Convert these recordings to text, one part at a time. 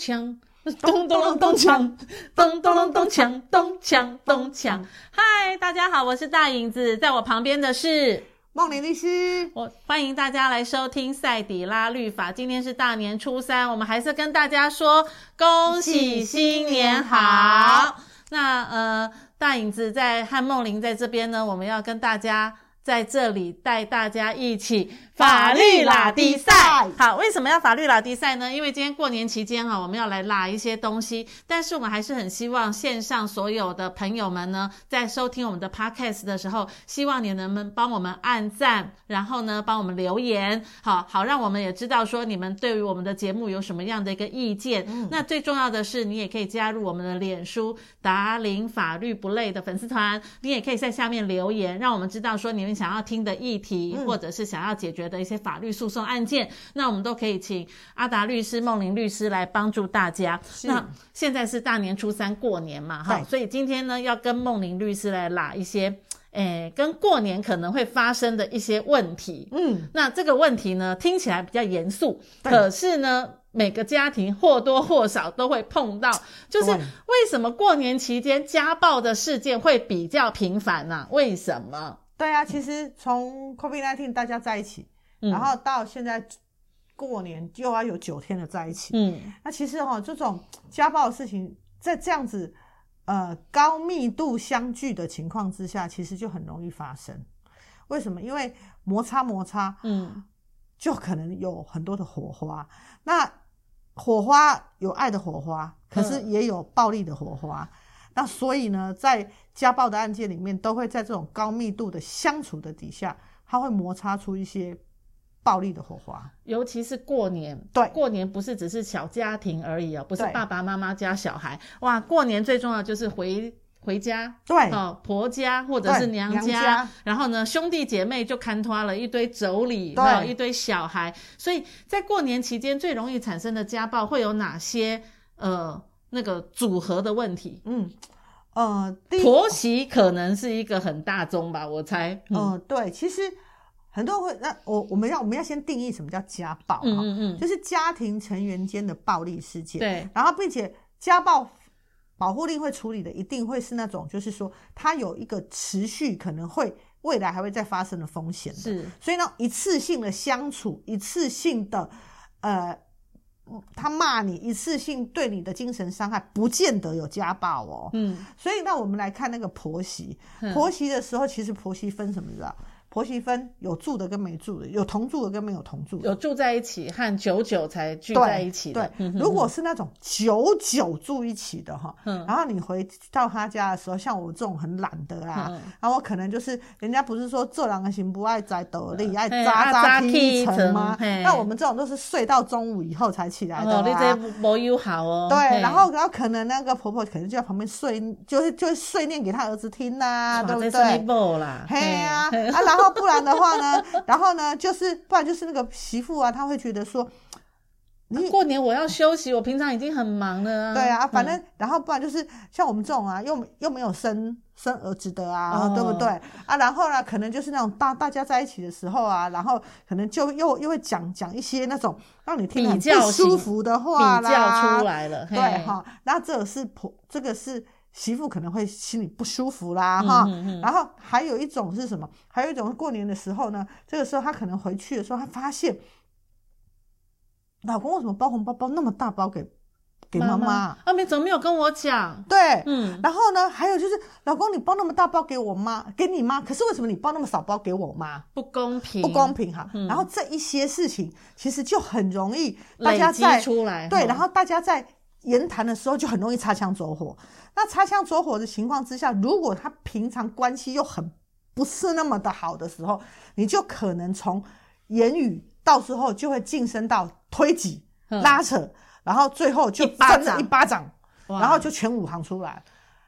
锵，咚咚隆咚锵，咚咚隆咚锵，咚锵咚锵。嗨，大家好，我是大影子，在我旁边的是梦玲律师。我欢迎大家来收听赛底拉律法。今天是大年初三，我们还是跟大家说恭喜新年好。那呃，大影子在和梦玲在这边呢，我们要跟大家在这里带大家一起。法律拉迪赛，好，为什么要法律拉迪赛呢？因为今天过年期间哈，我们要来拉一些东西，但是我们还是很希望线上所有的朋友们呢，在收听我们的 podcast 的时候，希望你能不能帮我们按赞，然后呢，帮我们留言，好好让我们也知道说你们对于我们的节目有什么样的一个意见。嗯、那最重要的是，你也可以加入我们的脸书达林法律不累的粉丝团，你也可以在下面留言，让我们知道说你们想要听的议题，嗯、或者是想要解决的一些法律诉讼案件，那我们都可以请阿达律师、梦玲律师来帮助大家。那现在是大年初三过年嘛，哈，所以今天呢要跟梦玲律师来拉一些，诶，跟过年可能会发生的一些问题。嗯，那这个问题呢听起来比较严肃，可是呢每个家庭或多或少都会碰到，就是为什么过年期间家暴的事件会比较频繁呢？为什么？对啊，其实从 COVID-19 大家在一起。然后到现在过年又要有九天的在一起，嗯，那其实哈、哦，这种家暴的事情，在这样子呃高密度相聚的情况之下，其实就很容易发生。为什么？因为摩擦摩擦，嗯，就可能有很多的火花。那火花有爱的火花，可是也有暴力的火花。嗯、那所以呢，在家暴的案件里面，都会在这种高密度的相处的底下，它会摩擦出一些。暴力的火花，尤其是过年。对，过年不是只是小家庭而已哦，不是爸爸妈妈加小孩。哇，过年最重要就是回回家，对，哦，婆家或者是娘家，娘家，然后呢，兄弟姐妹就看拖了一堆妯娌，对，一堆小孩。所以在过年期间最容易产生的家暴会有哪些？呃，那个组合的问题。嗯，呃，婆媳可能是一个很大宗吧，我猜。嗯，呃、对，其实。很多人会，那我我们要我们要先定义什么叫家暴，嗯嗯嗯，就是家庭成员间的暴力事件。对，然后并且家暴保护令会处理的一定会是那种，就是说它有一个持续可能会未来还会再发生的风险的。是，所以呢，一次性的相处，一次性的呃，他骂你，一次性对你的精神伤害，不见得有家暴哦。嗯，所以那我们来看那个婆媳，婆媳的时候，其实婆媳分什么知道？婆媳分有住的跟没住的，有同住的跟没有同住的，有住在一起和久久才聚在一起的。对，对如果是那种久久住一起的哈，嗯，然后你回到他家的时候，像我这种很懒的啊，嗯、然后我可能就是人家不是说做狼行不爱摘斗笠，爱扎扎踢层吗？那我们这种都是睡到中午以后才起来的、啊。哦，你这没有好哦。对，然后然后可能那个婆婆可能就在旁边睡，就是就是碎念给他儿子听呐、啊，对不对？嘿呀，啊，然后。然后不然的话呢？然后呢？就是不然就是那个媳妇啊，她会觉得说，你、啊、过年我要休息，我平常已经很忙了、啊。对啊，反正、嗯、然后不然就是像我们这种啊，又又没有生生儿子的啊，哦、对不对啊？然后呢，可能就是那种大大家在一起的时候啊，然后可能就又又会讲讲一些那种让你听得不舒服的话啦，比较出来了。对哈，那这是婆，这个是。媳妇可能会心里不舒服啦，哈、然后还有一种是什么？还有一种是过年的时候呢，这个时候她可能回去的时候，她发现老公为什么包红包包那么大包给给妈妈？啊，你怎么没有跟我讲？对，嗯，然后呢，还有就是老公你包那么大包给我妈，给你妈，可是为什么你包那么少包给我妈？不公平，不公平哈、嗯。然后这一些事情其实就很容易大家在累积出来，对，然后大家在言谈的时候就很容易擦枪走火。那擦枪走火的情况之下，如果他平常关系又很不是那么的好的时候，你就可能从言语到时候就会晋升到推挤、拉扯，然后最后就真的一巴掌，然后就全武行出来。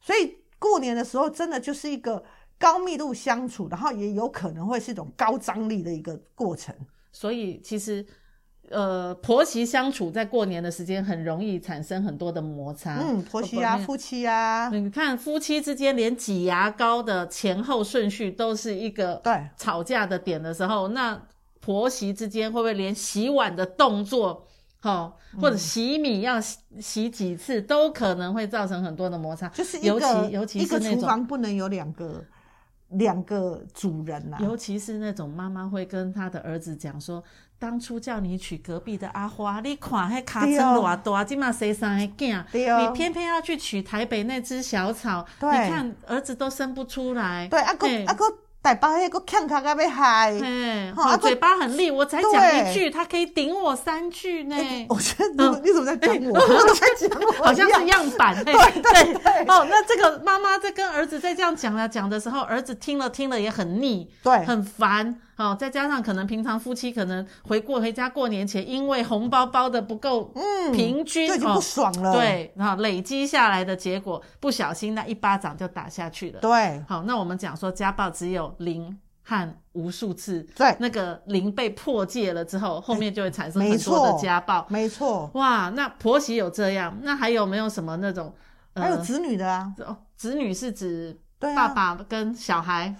所以过年的时候真的就是一个高密度相处，然后也有可能会是一种高张力的一个过程。所以其实。呃，婆媳相处在过年的时间很容易产生很多的摩擦。嗯，婆媳啊，夫妻啊，你看夫妻之间连挤牙膏的前后顺序都是一个对吵架的点的时候，那婆媳之间会不会连洗碗的动作好，或者洗米要洗洗几次，都可能会造成很多的摩擦。就是尤其尤其是那种厨房不能有两个两个主人呐、啊，尤其是那种妈妈会跟她的儿子讲说，当初叫你娶隔壁的阿花，你看那卡车多大，今嘛生三个囝，你偏偏要去娶台北那只小草，你看儿子都生不出来。对，阿哥阿哥。台北那个看卡卡被害，好嘴巴很利，我才讲一句，他可以顶我三句呢。我觉得你你怎么在讲我？在讲我，好像是样板。对对对。哦，那这个妈妈在跟儿子在这样讲啊讲的时候，儿子听了听了也很腻，对，很烦。好，再加上可能平常夫妻可能回过回家过年前，因为红包包的不够嗯平均，就已经不爽了。对，然后累积下来的结果，不小心那一巴掌就打下去了。对，好，那我们讲说家暴只有零和无数次，对，那个零被破戒了之后，后面就会产生很多的家暴。没错，哇，那婆媳有这样，那还有没有什么那种？还有子女的啊？哦，子女是指爸爸跟小孩。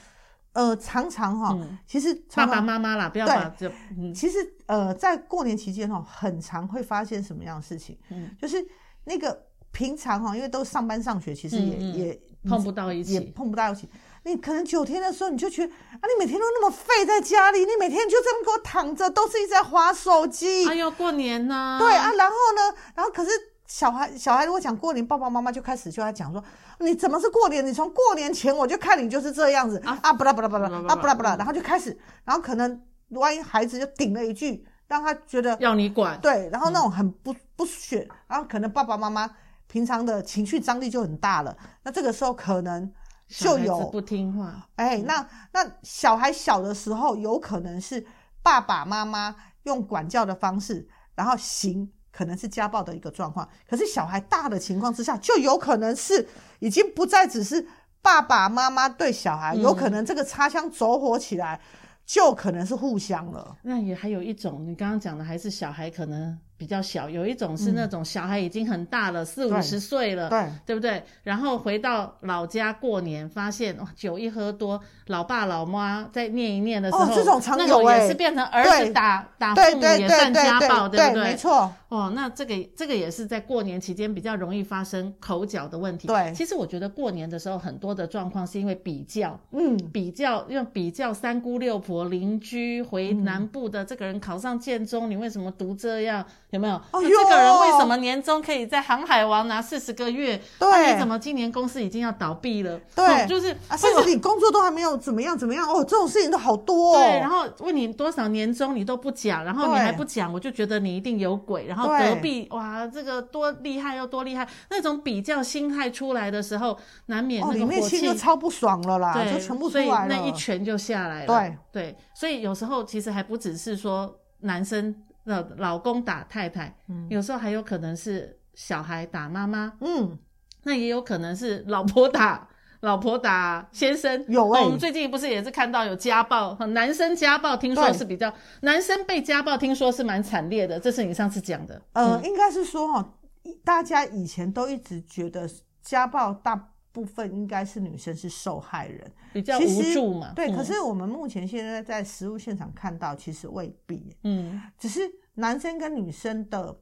呃，常常哈，其实爸爸妈妈啦，不要把就，其实呃，在过年期间哈，很常会发现什么样的事情？嗯，就是那个平常哈，因为都上班上学，其实也也碰不到一起，也碰不到一起。你可能九天的时候，你就觉得啊，你每天都那么废在家里，你每天就这么给我躺着，都是一直在滑手机。哎呦，过年呢？对啊，然后呢，然后可是。小孩，小孩如果讲过年，爸爸妈妈就开始就要讲说，你怎么是过年？你从过年前我就看你就是这样子啊，啊不啦不啦不啦啊不啦不啦，然后就开始，然后可能万一孩子就顶了一句，让他觉得要你管，对，然后那种很不不选，然后可能爸爸妈妈平常的情绪张力就很大了，那这个时候可能就有不听话，哎，那那小孩小的时候有可能是爸爸妈妈用管教的方式，然后行。可能是家暴的一个状况，可是小孩大的情况之下，就有可能是已经不再只是爸爸妈妈对小孩，嗯、有可能这个擦枪走火起来，就可能是互相了。那也还有一种，你刚刚讲的还是小孩可能。比较小，有一种是那种小孩已经很大了，四五十岁了，对，对不对？然后回到老家过年，发现哇，酒一喝多，老爸老妈在念一念的时候，这种常有，那种也是变成儿子打打父母也算家暴，对不对？没错。哦，那这个这个也是在过年期间比较容易发生口角的问题。对，其实我觉得过年的时候很多的状况是因为比较，嗯，比较用比较三姑六婆邻居回南部的这个人考上建中，你为什么读这样？有没有？哦，这个人为什么年终可以在航海王拿四十个月？对，你怎么今年公司已经要倒闭了？对，就是啊，甚至你工作都还没有怎么样怎么样哦，这种事情都好多。哦。对，然后问你多少年终你都不讲，然后你还不讲，我就觉得你一定有鬼。然后隔壁哇，这个多厉害又多厉害，那种比较心态出来的时候，难免那个火气就超不爽了啦，对，就全部出来了，所以那一拳就下来了。对对，所以有时候其实还不只是说男生。老老公打太太，嗯，有时候还有可能是小孩打妈妈，嗯，那也有可能是老婆打老婆打先生。有。哎、欸，我们最近不是也是看到有家暴，男生家暴，听说是比较男生被家暴，听说是蛮惨烈的。这是你上次讲的，呃，嗯、应该是说哈，大家以前都一直觉得家暴大部分应该是女生是受害人，比较无助嘛。对，嗯、可是我们目前现在在实物现场看到，其实未必。嗯，只是男生跟女生的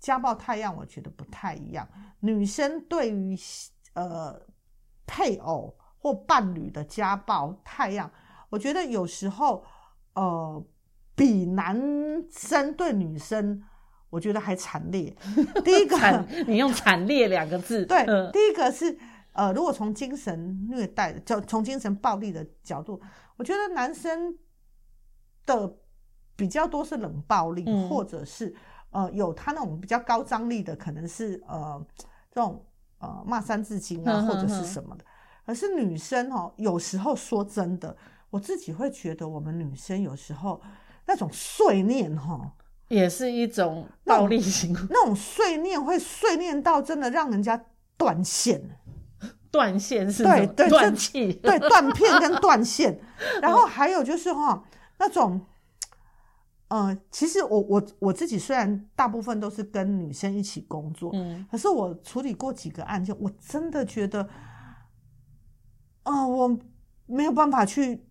家暴太样，我觉得不太一样。女生对于呃配偶或伴侣的家暴太样，我觉得有时候呃比男生对女生，我觉得还惨烈。第一个，你用“惨烈”两个字，对，嗯、第一个是。呃，如果从精神虐待的，就从精神暴力的角度，我觉得男生的比较多是冷暴力，嗯、或者是呃有他那种比较高张力的，可能是呃这种呃骂三字经啊，或者是什么的。可是女生哦，有时候说真的，我自己会觉得我们女生有时候那种碎念哈，也是一种暴力型，那种碎念会碎念到真的让人家断线。断线是对对断气，对断片跟断线，然后还有就是哈那种，呃，其实我我我自己虽然大部分都是跟女生一起工作，嗯，可是我处理过几个案件，我真的觉得，啊、呃，我没有办法去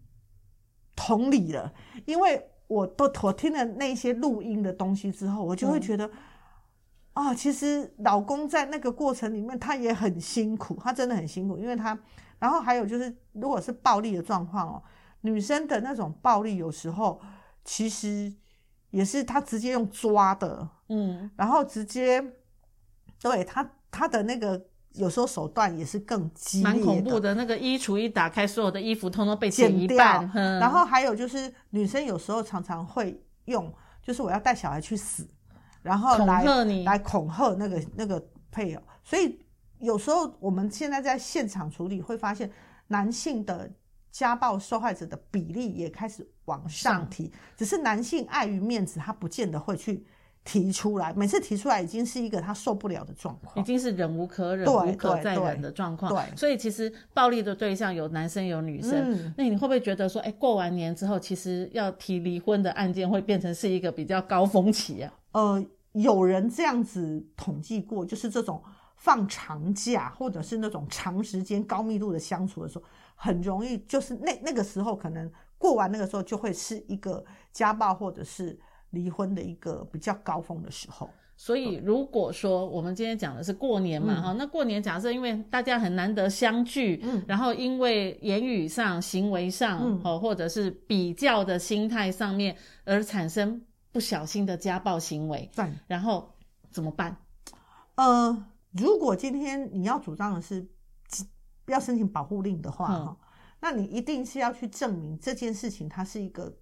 同理了，因为我都我听了那些录音的东西之后，我就会觉得。嗯啊，其实老公在那个过程里面他也很辛苦，他真的很辛苦，因为他，然后还有就是，如果是暴力的状况哦，女生的那种暴力有时候其实也是他直接用抓的，嗯，然后直接对他他的那个。有时候手段也是更激烈的，蛮恐怖的。那个衣橱一打开，所有的衣服通通被剪一半。剪掉。然后还有就是，女生有时候常常会用，就是我要带小孩去死，然后来恐吓你，来恐吓那个那个配偶。所以有时候我们现在在现场处理，会发现男性的家暴受害者的比例也开始往上提，上只是男性碍于面子，他不见得会去。提出来，每次提出来已经是一个他受不了的状况，已经是忍无可忍、无可再忍的状况。对，所以其实暴力的对象有男生有女生。嗯，那你会不会觉得说，哎，过完年之后，其实要提离婚的案件会变成是一个比较高峰期啊？呃，有人这样子统计过，就是这种放长假或者是那种长时间高密度的相处的时候，很容易就是那那个时候可能过完那个时候就会是一个家暴或者是。离婚的一个比较高峰的时候，所以如果说我们今天讲的是过年嘛，哈、嗯，那过年假设因为大家很难得相聚，嗯，然后因为言语上、行为上，哦、嗯，或者是比较的心态上面而产生不小心的家暴行为，对，然后怎么办？呃，如果今天你要主张的是要申请保护令的话，哈、嗯，那你一定是要去证明这件事情它是一个。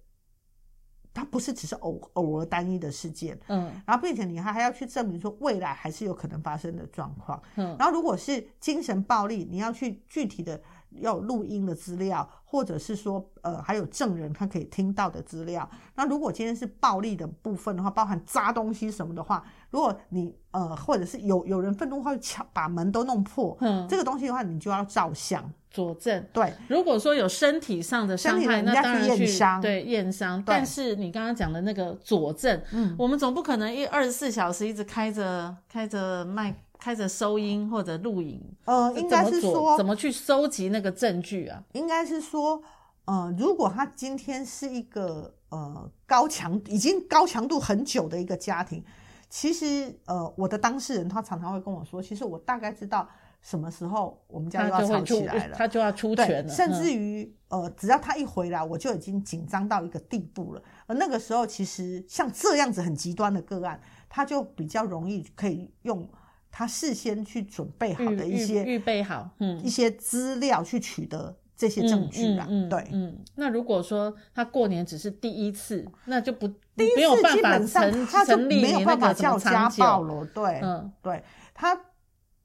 它不是只是偶偶尔单一的事件，嗯，然后并且你还还要去证明说未来还是有可能发生的状况，嗯，然后如果是精神暴力，你要去具体的要有录音的资料，或者是说呃还有证人他可以听到的资料。那如果今天是暴力的部分的话，包含砸东西什么的话，如果你呃或者是有有人愤怒会敲把门都弄破，嗯，这个东西的话，你就要照相。佐证对，如果说有身体上的伤害，那当然去验伤，对验伤。但是你刚刚讲的那个佐证，嗯，我们总不可能一二十四小时一直开着开着麦开着收音或者录影，呃，应该是说怎么去收集那个证据啊？应该是说，呃，如果他今天是一个呃高强已经高强度很久的一个家庭，其实呃我的当事人他常常会跟我说，其实我大概知道。什么时候我们家就要吵起来了？他就要出拳了。甚至于，嗯、呃，只要他一回来，我就已经紧张到一个地步了。而那个时候，其实像这样子很极端的个案，他就比较容易可以用他事先去准备好的一些预备好，嗯，一些资料去取得这些证据啦。嗯，嗯，嗯，对，嗯。那如果说他过年只是第一次，那就不第一次基本上他就没有办法叫家暴了。对，嗯，对他。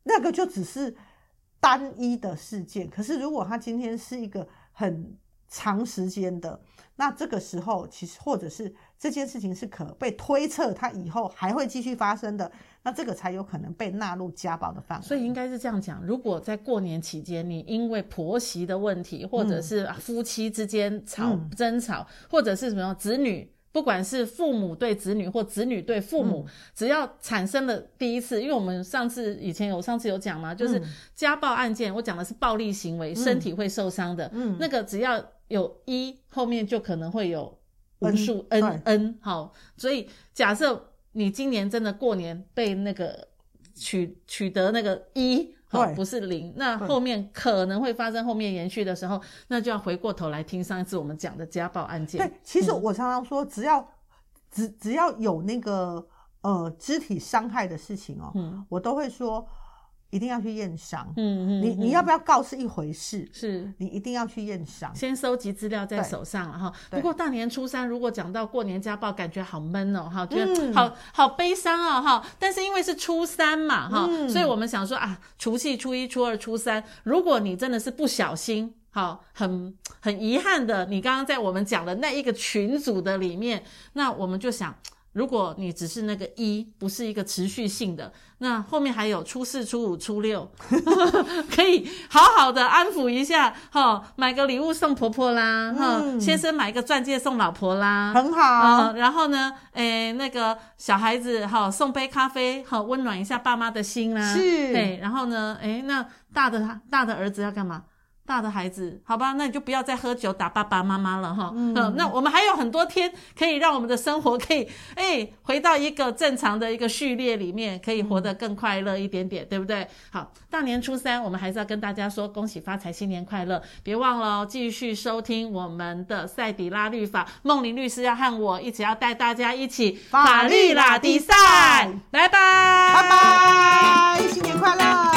那个就只是单一的事件，可是如果他今天是一个很长时间的，那这个时候其实或者是这件事情是可被推测它以后还会继续发生的，那这个才有可能被纳入家暴的范围。所以应该是这样讲：如果在过年期间，你因为婆媳的问题，或者是夫妻之间吵、嗯、争吵，或者是什么子女。不管是父母对子女或子女对父母，嗯、只要产生了第一次，因为我们上次以前有上次有讲嘛，就是家暴案件，我讲的是暴力行为，嗯、身体会受伤的，嗯，那个只要有一后面就可能会有无数 n n, n 好，所以假设你今年真的过年被那个取取得那个一。哦，不是零，那后面可能会发生后面延续的时候，那就要回过头来听上一次我们讲的家暴案件。对，其实我常常说，只要、嗯、只只要有那个呃肢体伤害的事情哦，嗯、我都会说。一定要去验伤，嗯嗯，你你要不要告是一回事，是。你一定要去验伤，先收集资料在手上哈。不过大年初三如果讲到过年家暴，感觉好闷哦，哈，觉得好好悲伤哦，哈。但是因为是初三嘛，哈，所以我们想说啊，除夕、初一、初二、初三，如果你真的是不小心，好，很很遗憾的，你刚刚在我们讲的那一个群组的里面，那我们就想。如果你只是那个一，不是一个持续性的，那后面还有初四、初五、初六，可以好好的安抚一下，哈，买个礼物送婆婆啦，哈、嗯，先生买一个钻戒送老婆啦，很好。然后呢，诶、欸，那个小孩子哈，送杯咖啡，好温暖一下爸妈的心啦。是，对。然后呢，诶、欸，那大的大的儿子要干嘛？大的孩子，好吧，那你就不要再喝酒打爸爸妈妈了哈。嗯，那我们还有很多天可以让我们的生活可以哎回到一个正常的一个序列里面，可以活得更快乐一点点，对不对？好，大年初三我们还是要跟大家说恭喜发财，新年快乐！别忘了哦，继续收听我们的赛迪拉律法，梦玲律师要和我一起要带大家一起法律拉迪赛，拜拜，拜拜，新年快乐！